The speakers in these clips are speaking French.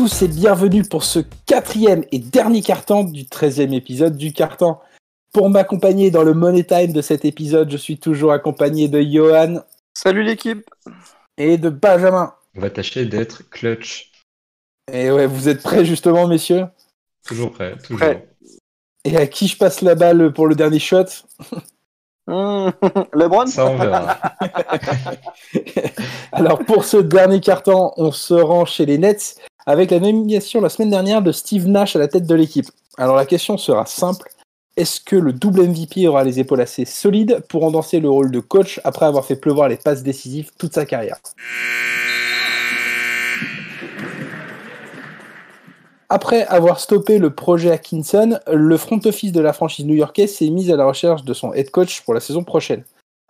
Tous et bienvenue pour ce quatrième et dernier carton du 13e épisode du carton. Pour m'accompagner dans le Money Time de cet épisode, je suis toujours accompagné de Johan. Salut l'équipe Et de Benjamin. On va tâcher d'être clutch. Et ouais, vous êtes prêts justement, messieurs? Toujours prêt, toujours. Prêt. Et à qui je passe la balle pour le dernier shot? Mmh, LeBron? Ça, on verra. Alors pour ce dernier carton, on se rend chez les Nets avec la nomination la semaine dernière de Steve Nash à la tête de l'équipe. Alors la question sera simple. Est-ce que le double MVP aura les épaules assez solides pour endanser le rôle de coach après avoir fait pleuvoir les passes décisives toute sa carrière? Après avoir stoppé le projet Atkinson, le front office de la franchise new-yorkaise s'est mis à la recherche de son head coach pour la saison prochaine.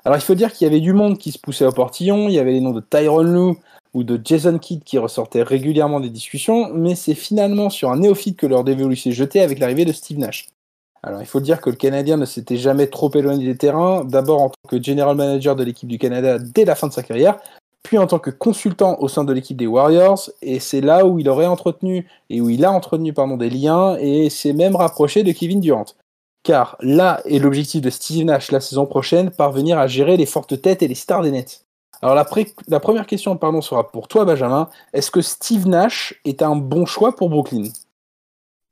Alors il faut dire qu'il y avait du monde qui se poussait au portillon, il y avait les noms de Tyron Lue ou de Jason Kidd qui ressortaient régulièrement des discussions, mais c'est finalement sur un néophyte que leur dévolu s'est jeté avec l'arrivée de Steve Nash. Alors il faut dire que le Canadien ne s'était jamais trop éloigné des terrains, d'abord en tant que general manager de l'équipe du Canada dès la fin de sa carrière, puis en tant que consultant au sein de l'équipe des Warriors, et c'est là où il aurait entretenu, et où il a entretenu pardon, des liens, et s'est même rapproché de Kevin Durant. Car là est l'objectif de Steve Nash la saison prochaine, parvenir à gérer les fortes têtes et les stars des Nets. Alors la, première question pardon, sera pour toi Benjamin, est-ce que Steve Nash est un bon choix pour Brooklyn?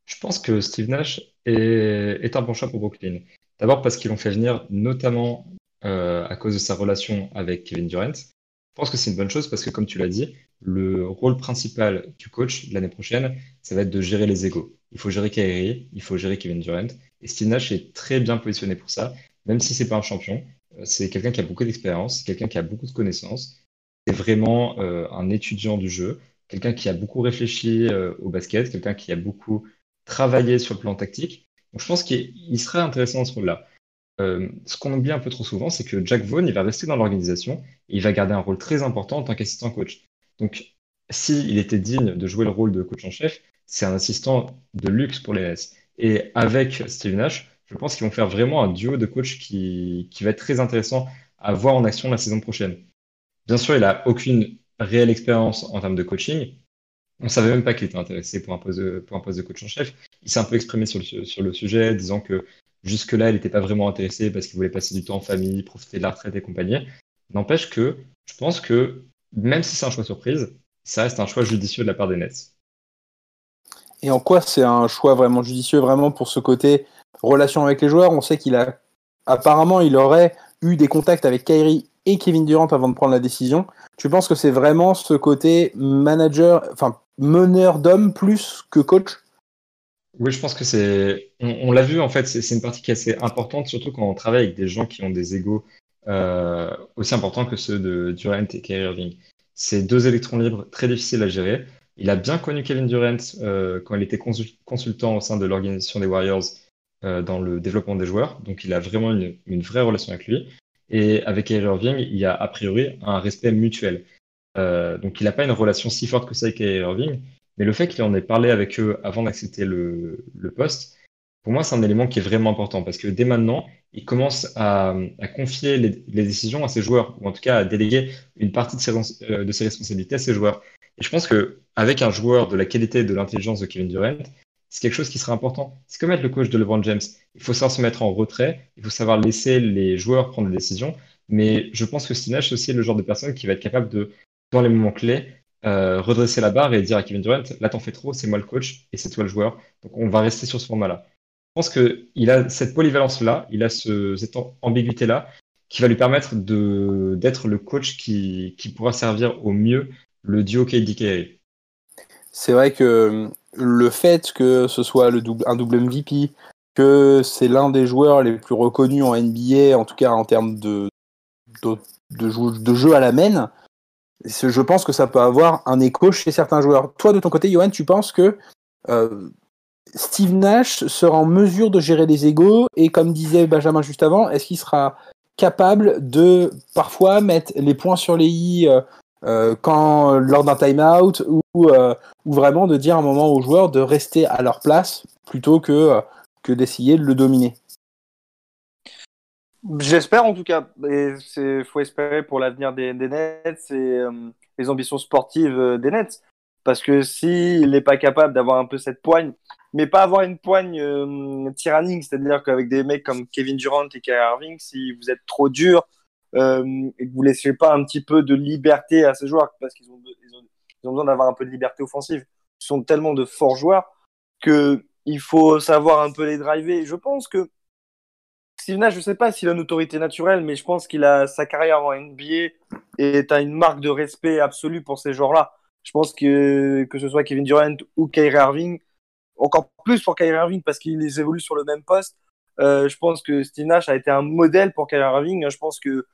Je pense que Steve Nash est, est un bon choix pour Brooklyn. D'abord parce qu'ils l'ont fait venir notamment euh, à cause de sa relation avec Kevin Durant. Je pense que c'est une bonne chose parce que, comme tu l'as dit, le rôle principal du coach l'année prochaine, ça va être de gérer les égaux. Il faut gérer Kyrie, il faut gérer Kevin Durant. Et Steve Nash est très bien positionné pour ça, même si c'est pas un champion. C'est quelqu'un qui a beaucoup d'expérience, quelqu'un qui a beaucoup de connaissances. C'est vraiment euh, un étudiant du jeu, quelqu'un qui a beaucoup réfléchi euh, au basket, quelqu'un qui a beaucoup travaillé sur le plan tactique. Donc je pense qu'il il serait intéressant dans ce rôle-là. Euh, ce qu'on oublie un peu trop souvent, c'est que Jack Vaughn, il va rester dans l'organisation et il va garder un rôle très important en tant qu'assistant coach. Donc, s'il était digne de jouer le rôle de coach en chef, c'est un assistant de luxe pour les Nets. Et avec Steve Nash, je pense qu'ils vont faire vraiment un duo de coach qui, qui va être très intéressant à voir en action la saison prochaine. Bien sûr, il a aucune réelle expérience en termes de coaching. On savait même pas qu'il était intéressé pour un poste de, pour un poste de coach en chef. Il s'est un peu exprimé sur le, su- sur le sujet, disant que jusque-là, il n'était pas vraiment intéressé parce qu'il voulait passer du temps en famille, profiter de la retraite et compagnie. N'empêche que je pense que même si c'est un choix surprise, ça reste un choix judicieux de la part des Nets. Et en quoi c'est un choix vraiment judicieux, vraiment pour ce côté relation avec les joueurs On sait qu'il a apparemment il aurait eu des contacts avec Kyrie et Kevin Durant avant de prendre la décision. Tu penses que c'est vraiment ce côté manager, enfin meneur d'hommes plus que coach? Oui, je pense que c'est. On, l'a vu en fait, c'est une partie qui est assez importante, surtout quand on travaille avec des gens qui ont des égos euh, aussi importants que ceux de Durant et Kyrie Irving. C'est deux électrons libres très difficiles à gérer. Il a bien connu Kevin Durant euh, quand il était consul- consultant au sein de l'organisation des Warriors euh, dans le développement des joueurs, donc il a vraiment une, vraie relation avec lui. Et avec Kyrie Irving, il y a a priori un respect mutuel. Euh, donc il n'a pas une relation si forte que ça avec Kyrie Irving, mais le fait qu'il en ait parlé avec eux avant d'accepter le, poste, pour moi, c'est un élément qui est vraiment important parce que dès maintenant, il commence à, confier les, décisions à ses joueurs, ou en tout cas à déléguer une partie de ses, euh, de ses responsabilités à ses joueurs. Et je pense que avec un joueur de la qualité et de l'intelligence de Kevin Durant, c'est quelque chose qui sera important. C'est comme être le coach de LeBron James. Il faut savoir se mettre en retrait, il faut savoir laisser les joueurs prendre des décisions. Mais je pense que Steve Nash, c'est aussi le genre de personne qui va être capable de, dans les moments clés, euh, redresser la barre et dire à Kevin Durant, là t'en fais trop, c'est moi le coach et c'est toi le joueur. Donc on va rester sur ce format-là. Je pense qu'il a cette polyvalence-là, il a ce, cette am- ambiguïté-là qui va lui permettre d'être le coach qui, pourra servir au mieux le duo KD-Kyrie. C'est vrai que le fait que ce soit un double MVP, que c'est l'un des joueurs les plus reconnus en NBA, en tout cas en termes de, de, jeu, à la main, je pense que ça peut avoir un écho chez certains joueurs. Toi, de ton côté, Johan, tu penses que euh, Steve Nash sera en mesure de gérer les égaux et comme disait Benjamin juste avant, est-ce qu'il sera capable de parfois mettre les points sur les i euh, quand lors d'un time-out ou, euh, ou vraiment de dire un moment aux joueurs de rester à leur place plutôt que, euh, que d'essayer de le dominer. J'espère en tout cas. Et c'est faut espérer pour l'avenir des, Nets et les ambitions sportives des Nets. Parce que s'il n'est pas capable d'avoir un peu cette poigne, mais pas avoir une poigne tyrannique, c'est-à-dire qu'avec des mecs comme Kevin Durant et Kyrie Irving, si vous êtes trop dur euh, et que vous laissez pas un petit peu de liberté à ces joueurs, parce qu'ils ont, besoin d'avoir un peu de liberté offensive, ils sont tellement de forts joueurs que il faut savoir un peu les driver. Je pense que Nash, je sais pas s'il a une autorité naturelle, mais je pense qu'il a sa carrière en NBA et as une marque de respect absolue pour ces joueurs-là. Je pense que que ce soit Kevin Durant ou Kyrie Irving, encore plus pour Kyrie Irving parce qu'ils évoluent sur le même poste. Euh, je pense que Steve Nash a été un modèle pour Kyrie Irving. Je pense que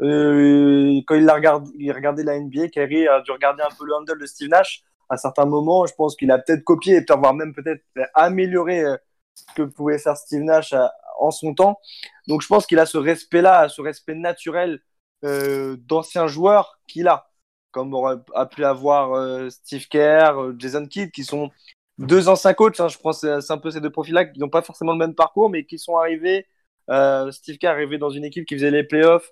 euh, quand il, a regardé, regardait la NBA, Kyrie a dû regarder un peu le handle de Steve Nash à certains moments. Je pense qu'il a peut-être copié et voire même peut-être amélioré euh, ce que pouvait faire Steve Nash en son temps. Donc je pense qu'il a ce respect-là, ce respect naturel d'anciens joueurs qu'il a, comme a pu avoir Steve Kerr, Jason Kidd, qui sont deux anciens coachs. Hein, je pense c'est un peu ces deux profils-là qui n'ont pas forcément le même parcours, mais qui sont arrivés. Euh, Steve Kerr arrivé dans une équipe qui faisait les playoffs.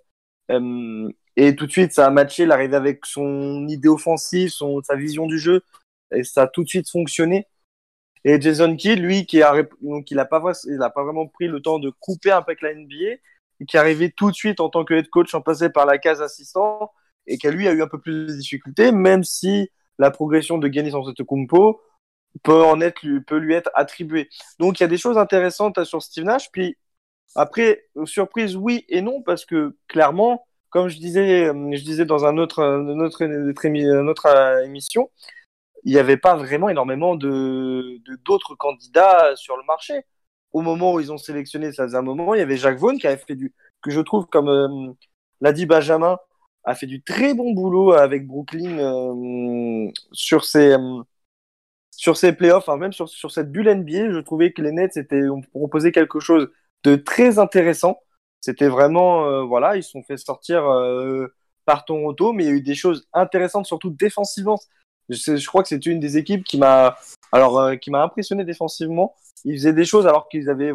Euh, et tout de suite, ça a matché. Il arrivait avec son idée offensive, son, sa vision du jeu. Et ça a tout de suite fonctionné. Et Jason Kidd, lui, qui a, donc il a pas, il pas vraiment pris le temps de couper un peu avec la NBA, qui est arrivé tout de suite en tant que head coach en passé par la case assistant, et qui lui a eu un peu plus de difficultés, même si la progression de Giannis Antetokounmpo peut en être, peut lui être attribuée. Donc il y a des choses intéressantes sur Steve Nash. Puis après, surprise, oui et non, parce que clairement, comme je disais, je disais dans un autre, notre, notre, notre émission, il n'y avait pas vraiment énormément de d'autres candidats sur le marché. Au moment où ils ont sélectionné, ça faisait un moment, il y avait Jacques Vaughan qui avait fait du, que je trouve, comme euh, l'a dit Benjamin, a fait du très bon boulot avec Brooklyn euh, sur ses euh, sur ses playoffs, même sur, cette bulle NBA, je trouvais que les Nets ont proposé quelque chose de très intéressant. C'était vraiment, euh, voilà, ils se sont fait sortir euh, par Toronto, mais il y a eu des choses intéressantes, surtout défensivement. Je, crois que c'est une des équipes qui m'a, alors, euh, qui m'a impressionné défensivement. Ils faisaient des choses alors qu'ils avaient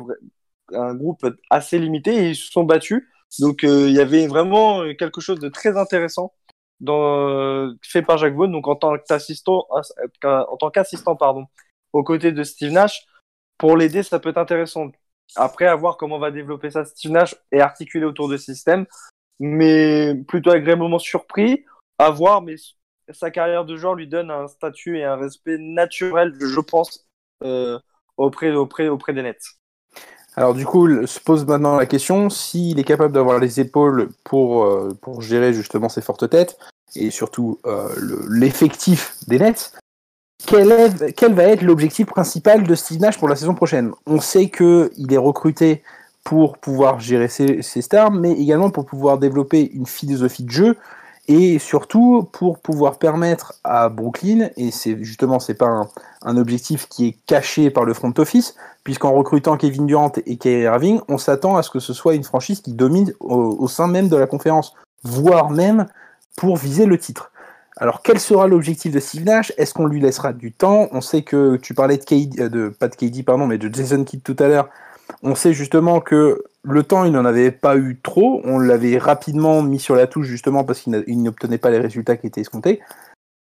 un groupe assez limité ils se sont battus. Donc, il y avait vraiment quelque chose de très intéressant dans, fait par Jacques Vaughan. Donc, en tant qu'assistant, en tant qu'assistant, pardon, aux côtés de Steve Nash, pour l'aider, ça peut être intéressant. Après, à voir comment va développer ça Steve Nash et articuler autour de système. Mais plutôt agréablement surpris à voir, mais sa carrière de joueur lui donne un statut et un respect naturel, je pense, euh, auprès, auprès, auprès des Nets. Alors du coup, se pose maintenant la question s'il est capable d'avoir les épaules pour, euh, gérer justement ses fortes têtes et surtout euh, l'effectif des Nets. Quel, va être l'objectif principal de Steve Nash pour la saison prochaine? On sait qu'il est recruté pour pouvoir gérer ses, stars, mais également pour pouvoir développer une philosophie de jeu et surtout pour pouvoir permettre à Brooklyn, et c'est justement c'est pas un, objectif qui est caché par le front office, puisqu'en recrutant Kevin Durant et Kyrie Irving, on s'attend à ce que ce soit une franchise qui domine au, sein même de la conférence, voire même pour viser le titre. Alors, quel sera l'objectif de Steve Nash? Est-ce qu'on lui laissera du temps? On sait que tu parlais de KD, euh, pas de KD, pardon, mais de Jason Kidd tout à l'heure. On sait justement que le temps, il n'en avait pas eu trop. On l'avait rapidement mis sur la touche justement parce qu'il n'obtenait pas les résultats qui étaient escomptés.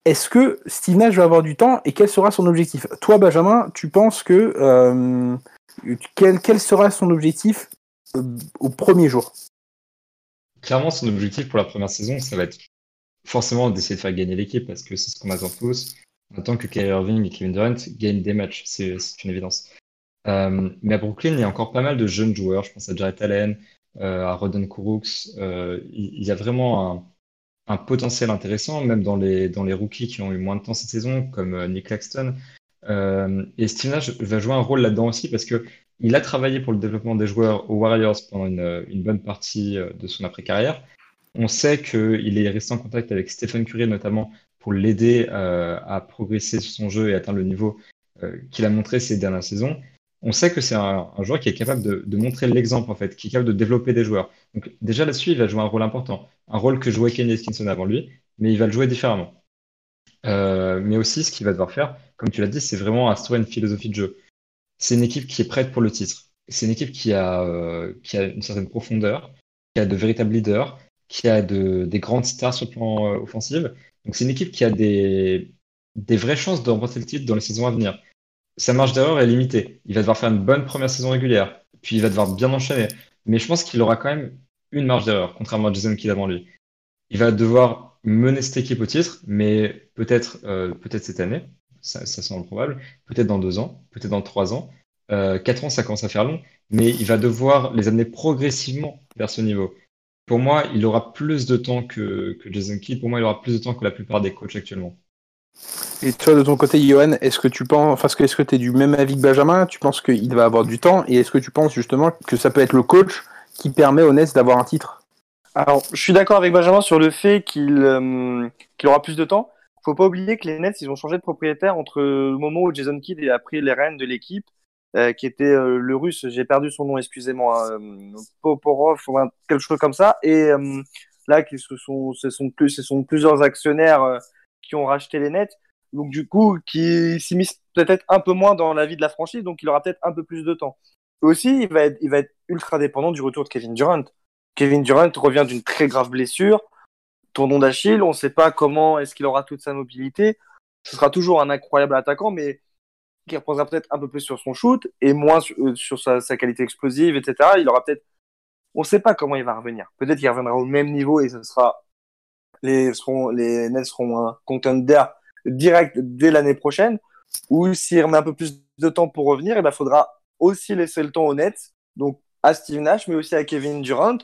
Est-ce que Steve Nash va avoir du temps et quel sera son objectif? Toi, Benjamin, tu penses que euh, quel, sera son objectif euh, au premier jour? Clairement, son objectif pour la première saison, ça va être forcément d'essayer de faire gagner l'équipe parce que c'est ce qu'on attend tous. On attend que Kyrie Irving et Kevin Durant gagnent des matchs, c'est une évidence. Euh, mais à Brooklyn, il y a encore pas mal de jeunes joueurs. Je pense à Jarrett Allen, euh, à Roden Kuruks. Euh, il, y a vraiment un, potentiel intéressant, même dans les, rookies qui ont eu moins de temps cette saison, comme Nick Claxton. Et Steve Nash va jouer un rôle là-dedans aussi parce que il a travaillé pour le développement des joueurs aux Warriors pendant une, bonne partie de son après-carrière. On sait qu'il est resté en contact avec Stephen Curry notamment pour l'aider à progresser sur son jeu et atteindre le niveau qu'il a montré ces dernières saisons. On sait que c'est un, joueur qui est capable de, montrer l'exemple en fait, qui est capable de développer des joueurs. Donc déjà là-dessus, il va jouer un rôle important, un rôle que jouait Kenny Atkinson avant lui, mais il va le jouer différemment. Euh, mais aussi, ce qu'il va devoir faire, comme tu l'as dit, c'est vraiment instaurer une philosophie de jeu. C'est une équipe qui est prête pour le titre. C'est une équipe qui a, euh, une certaine profondeur, qui a de véritables leaders, qui a de, des grandes stars sur le plan euh, offensif. Donc c'est une équipe qui a des, des vraies chances de remporter le titre dans les saisons à venir. Sa marge d'erreur est limitée. Il va devoir faire une bonne première saison régulière, puis il va devoir bien enchaîner. Mais je pense qu'il aura quand même une marge d'erreur, contrairement à Jason Kidd avant lui. Il va devoir mener cette équipe au titre, mais peut-être euh, peut-être cette année, ça, ça semble probable, peut-être dans deux ans, peut-être dans trois ans. Euh, quatre ans, ça commence à faire long, mais il va devoir les amener progressivement vers ce niveau. Pour moi, il aura plus de temps que, que Jason Kidd. Pour moi, il aura plus de temps que la plupart des coachs actuellement. Et toi, de ton côté, Johan, est-ce que tu penses, enfin, est-ce que tu es du même avis que Benjamin? Tu penses qu'il va avoir du temps? Et est-ce que tu penses justement que ça peut être le coach qui permet au Nets d'avoir un titre? Alors, je suis d'accord avec Benjamin sur le fait qu'il euh, aura plus de temps. Faut pas oublier que les Nets, ils ont changé de propriétaire entre le moment où Jason Kidd a pris les rênes de l'équipe, euh, qui était euh, le russe, j'ai perdu son nom, excusez-moi, Poporov, ou quelque chose comme ça, et là, qui ce sont, sont, plus, ce sont plusieurs actionnaires qui ont racheté les Nets, donc du coup, qui s'immiscent peut-être un peu moins dans la vie de la franchise, donc il aura peut-être un peu plus de temps. Aussi, il va, être, ultra dépendant du retour de Kevin Durant. Kevin Durant revient d'une très grave blessure, tendon d'Achille, on ne sait pas comment est-ce qu'il aura toute sa mobilité. Ce sera toujours un incroyable attaquant, mais qui reposera peut-être un peu plus sur son shoot et moins sur, euh, sur sa, sa, qualité explosive, etc. Il aura peut-être, on ne sait pas comment il va revenir. Peut-être qu'il reviendra au même niveau et ce sera les seront les Nets seront un contender direct dès l'année prochaine. Ou s'il remet un peu plus de temps pour revenir, il ben, faudra aussi laisser le temps aux Nets, donc à Steve Nash, mais aussi à Kevin Durant,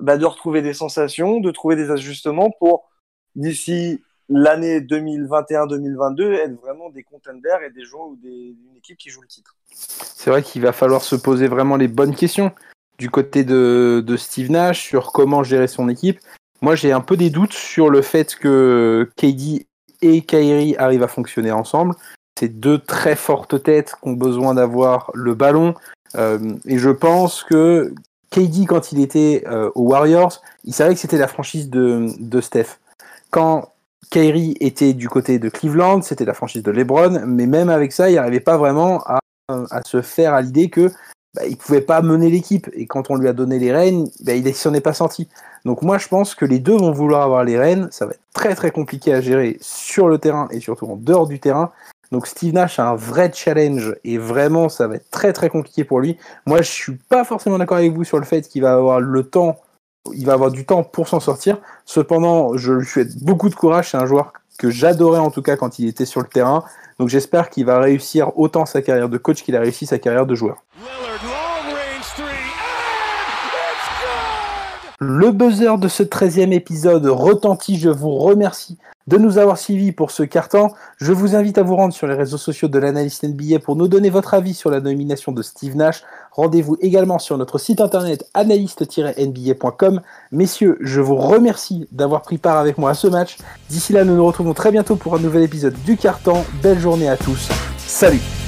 bah, de retrouver des sensations, de trouver des ajustements pour d'ici l'année 2021-2022 être vraiment des contenders et des joueurs ou des, une équipe qui joue le titre. C'est vrai qu'il va falloir se poser vraiment les bonnes questions du côté de Steve Nash sur comment gérer son équipe. Moi, j'ai un peu des doutes sur le fait que KD et Kyrie arrivent à fonctionner ensemble. C'est deux très fortes têtes qui ont besoin d'avoir le ballon. Euh, et je pense que KD, quand il était euh, aux Warriors, il savait que c'était la franchise de, Steph. Quand Kyrie était du côté de Cleveland, c'était la franchise de LeBron, mais même avec ça, il n'arrivait pas vraiment à, se faire à l'idée que bah, pouvait pas mener l'équipe. Et quand on lui a donné les rênes, bah, il s'en est pas senti. Donc moi, je pense que les deux vont vouloir avoir les rênes. Ça va être très très compliqué à gérer sur le terrain et surtout en dehors du terrain. Donc Steve Nash a un vrai challenge et vraiment, ça va être très très compliqué pour lui. Moi, je suis pas forcément d'accord avec vous sur le fait qu'il va avoir le temps il va avoir du temps pour s'en sortir. Cependant, je lui souhaite beaucoup de courage. C'est un joueur que j'adorais en tout cas quand il était sur le terrain. Donc j'espère qu'il va réussir autant sa carrière de coach qu'il a réussi sa carrière de joueur. Le buzzer de ce 13e épisode retentit. Je vous remercie de nous avoir suivis pour ce carton. Je vous invite à vous rendre sur les réseaux sociaux de l'analyste NBA pour nous donner votre avis sur la nomination de Steve Nash. Rendez-vous également sur notre site internet analyste-nba.com. Messieurs, je vous remercie d'avoir pris part avec moi à ce match. D'ici là, nous nous retrouvons très bientôt pour un nouvel épisode du carton. Belle journée à tous. Salut